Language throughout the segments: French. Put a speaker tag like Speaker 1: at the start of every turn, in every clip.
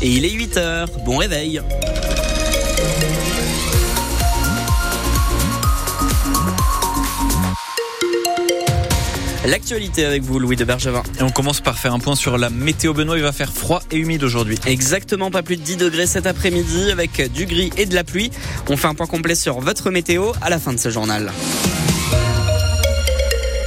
Speaker 1: Et il est 8h, bon réveil L'actualité avec vous, Louis de Bergevin.
Speaker 2: Et on commence par faire un point sur la météo. Benoît, il va faire froid et humide aujourd'hui.
Speaker 1: Exactement, pas plus de 10 degrés cet après-midi avec du gris et de la pluie. On fait un point complet sur votre météo à la fin de ce journal.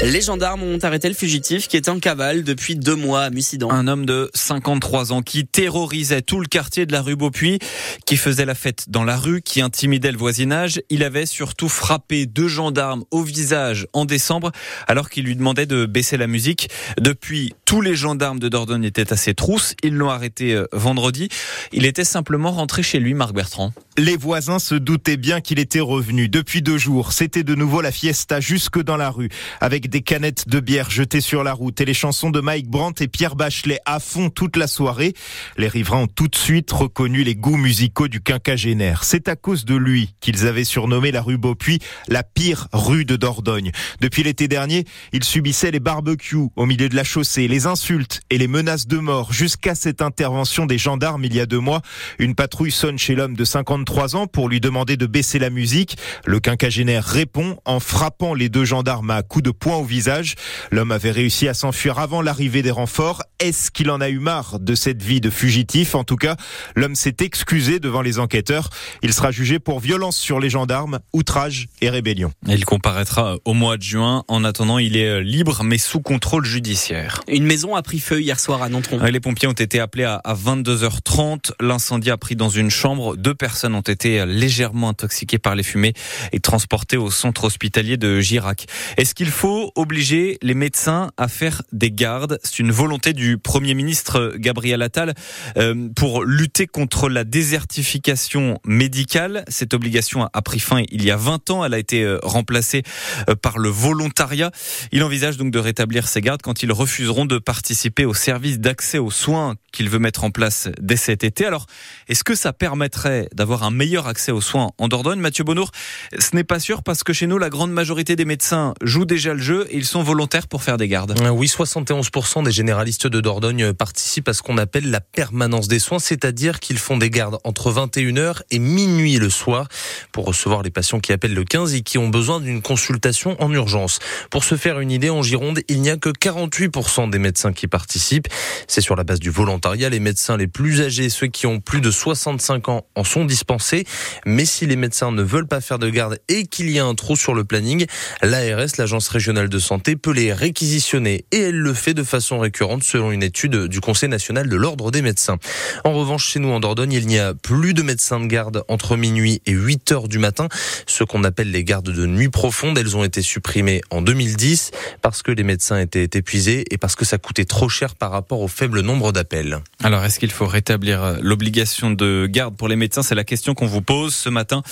Speaker 1: Les gendarmes ont arrêté le fugitif qui était en cavale depuis deux mois à Mussidan.
Speaker 2: Un homme de 53 ans qui terrorisait tout le quartier de la rue Beaupuy, qui faisait la fête dans la rue, qui intimidait le voisinage. Il avait surtout frappé deux gendarmes au visage en décembre alors qu'il lui demandait de baisser la musique. Depuis, tous les gendarmes de Dordogne étaient à ses trousses. Ils l'ont arrêté euh, vendredi. Il était simplement rentré chez lui, Marc Bertrand.
Speaker 3: Les voisins se doutaient bien qu'il était revenu. Depuis deux jours, c'était de nouveau la fiesta jusque dans la rue, avec des canettes de bière jetées sur la route et les chansons de Mike Brandt et Pierre Bachelet à fond toute la soirée. Les riverains ont tout de suite reconnu les goûts musicaux du quinquagénaire. C'est à cause de lui qu'ils avaient surnommé la rue Beaupuy la pire rue de Dordogne. Depuis l'été dernier, il subissait les barbecues au milieu de la chaussée, les insultes et les menaces de mort jusqu'à cette intervention des gendarmes il y a deux mois. Une patrouille sonne chez l'homme de 53 ans pour lui demander de baisser la musique. Le quinquagénaire répond en frappant les deux gendarmes à coups de poing au visage. L'homme avait réussi à s'enfuir avant l'arrivée des renforts. Est-ce qu'il en a eu marre de cette vie de fugitif? En tout cas, l'homme s'est excusé devant les enquêteurs. Il sera jugé pour violence sur les gendarmes, outrage et rébellion.
Speaker 2: Il comparaîtra au mois de juin. En attendant, il est libre mais sous contrôle judiciaire.
Speaker 1: Une maison a pris feu hier soir à Nontron.
Speaker 2: Les pompiers ont été appelés à 22h30. L'incendie a pris dans une chambre. Deux personnes ont été légèrement intoxiquées par les fumées et transportées au centre hospitalier de Girac. Est-ce qu'il faut obliger les médecins à faire des gardes C'est une volonté du Premier ministre Gabriel Attal euh, pour lutter contre la désertification médicale. Cette obligation a pris fin il y a 20 ans. Elle a été euh, remplacée euh, par le volontariat. Il envisage donc de rétablir ces gardes quand ils refuseront de participer au service d'accès aux soins qu'il veut mettre en place dès cet été. Alors, est-ce que ça permettrait d'avoir un meilleur accès aux soins en Dordogne? Mathieu Bonour, ce n'est pas sûr parce que chez nous, la grande majorité des médecins jouent déjà le jeu et ils sont volontaires pour faire des gardes.
Speaker 4: Oui, 71% des généralistes de Dordogne participent à ce qu'on appelle la permanence des soins, c'est-à-dire qu'ils font des gardes entre 21h et minuit le soir pour recevoir les patients qui appellent le 15 et qui ont besoin d'une consultation en urgence. Pour se faire une idée, en Gironde, il n'y a que 48% des médecins qui participent. C'est sur la base du volontariat. Les médecins les plus âgés, ceux qui ont plus de 65 ans, en sont dispensés. Mais si les médecins ne veulent pas faire de garde et qu'il y a un trou sur le planning, l'ARS, l'Agence régionale de santé, peut les réquisitionner. Et elle le fait de façon récurrente selon une étude du Conseil national de l'Ordre des médecins. En revanche, chez nous en Dordogne, il n'y a plus de médecins de garde entre minuit et 8 heures du matin. Ce qu'on appelle les gardes de nuit profonde, elles ont été supprimées en 2010 parce que les médecins étaient épuisés et parce que ça coûtait trop cher par rapport au faible nombre d'appels.
Speaker 2: Alors, est-ce qu'il faut rétablir l'obligation de garde pour les médecins? C'est la question qu'on vous pose ce matin.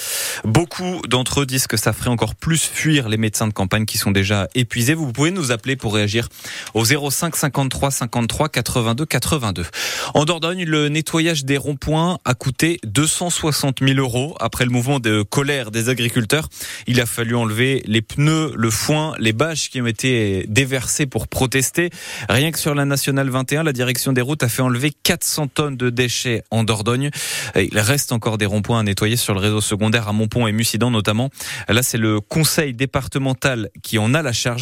Speaker 2: Beaucoup d'entre eux disent que ça ferait encore plus fuir les médecins de campagne qui sont déjà épuisés. Vous pouvez nous appeler pour réagir au 05 53 53 82 82. En Dordogne, le nettoyage des ronds-points a coûté 260 000 euros après le mouvement de colère des agriculteurs. Il a fallu enlever les pneus, le foin, les bâches qui ont été déversées pour protester. Rien que sur la nationale 21, la direction des routes a fait enlever 400 tonnes de déchets en Dordogne. Il reste encore des ronds-points à nettoyer sur le réseau secondaire à Montpont et Mussidan notamment. Là, c'est le conseil départemental qui en a la charge.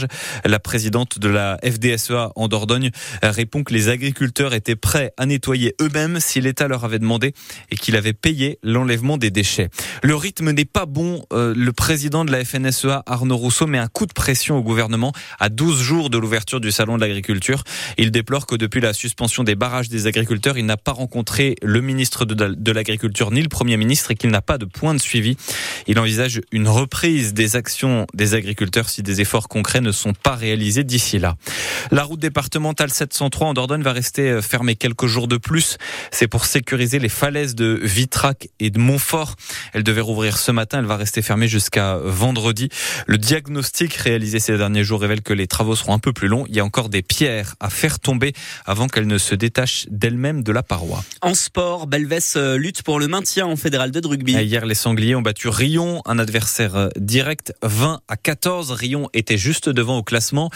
Speaker 2: La présidente de la FDSEA en Dordogne répond que les agriculteurs étaient prêts à nettoyer eux-mêmes si l'État leur avait demandé et qu'il avait payé l'enlèvement des déchets. Le rythme n'est pas bon. Euh, le président de la FNSEA, Arnaud Rousseau, met un coup de pression au gouvernement à 12 jours de l'ouverture du salon de l'agriculture. Il déplore que depuis la suspension des barrages des agriculteurs, il n'a pas rencontré le ministre de l'Agriculture ni le Premier ministre et qu'il n'a pas de point de suivi. Il envisage une reprise des actions des agriculteurs si des efforts concrets ne sont pas réalisés d'ici là. La route départementale 703 en Dordogne va rester fermée quelques jours de plus. C'est pour sécuriser les falaises de Vitrac et de Montfort. Elle devait rouvrir ce matin. Elle va rester fermée jusqu'à vendredi. Le diagnostic réalisé ces derniers jours révèle que les travaux seront un peu plus longs. Il y a encore des pierres à faire tomber avant qu'elles ne se détachent d'elles-mêmes de la paroi.
Speaker 1: En sport, Belvès lutte pour le maintien en fédéral de rugby.
Speaker 2: Hier, les Sangliers ont battu Rion, un adversaire direct 20 à 14. Rion était juste devant au classement.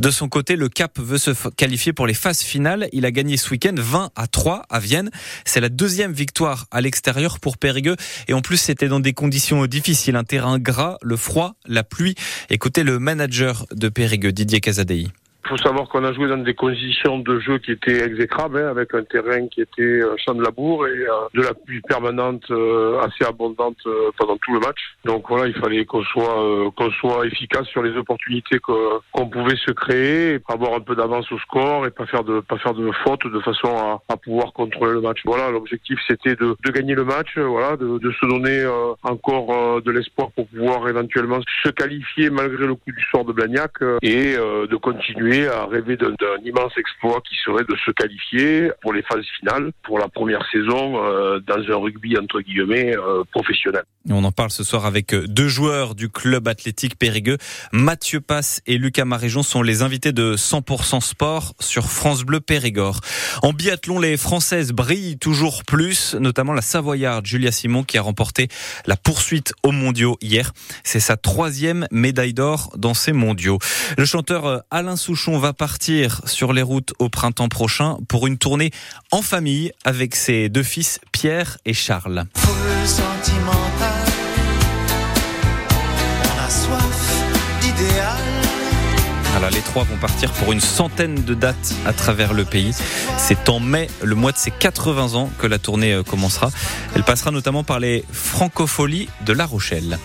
Speaker 2: De son côté, le Cap veut se qualifier pour les phases finales. Il a gagné ce week-end 20 à 3 à Vienne. C'est la deuxième victoire à l'extérieur pour Périgueux. Et en plus, c'était dans des conditions difficiles. Un terrain gras, le froid, la pluie. Écoutez le manager de Périgueux, Didier Casadei.
Speaker 5: Il faut savoir qu'on a joué dans des conditions de jeu qui étaient exécrables, hein, avec un terrain qui était euh, champ de labour et euh, de la pluie permanente euh, assez abondante pendant tout le match. Donc voilà, il fallait qu'on soit qu'on soit efficace sur les opportunités qu'on pouvait se créer, et avoir un peu d'avance au score et pas faire de pas faire de fautes de façon à, à pouvoir contrôler le match. Voilà, l'objectif c'était de, de, gagner le match, voilà, de, de se donner encore de l'espoir pour pouvoir éventuellement se qualifier malgré le coup du sort de Blagnac et de continuer à rêver d'un immense exploit qui serait de se qualifier pour les phases finales pour la première saison euh, dans un rugby entre guillemets euh, professionnel.
Speaker 2: On en parle ce soir avec euh, deux joueurs du club athlétique Périgueux. Mathieu Passe et Lucas Maréjon sont les invités de 100% Sport sur France Bleu Périgord. En biathlon, les Françaises brillent toujours plus, notamment la Savoyarde Julia Simon qui a remporté la poursuite aux mondiaux hier. C'est sa troisième médaille d'or dans ces mondiaux. Le chanteur Alain Souchon on va partir sur les routes au printemps prochain pour une tournée en famille avec ses deux fils Pierre et Charles. Alors les trois vont partir pour une centaine de dates à travers le pays. C'est en mai, le mois de ses 80 ans, que la tournée euh, commencera. Elle passera notamment par les francopholies de La Rochelle.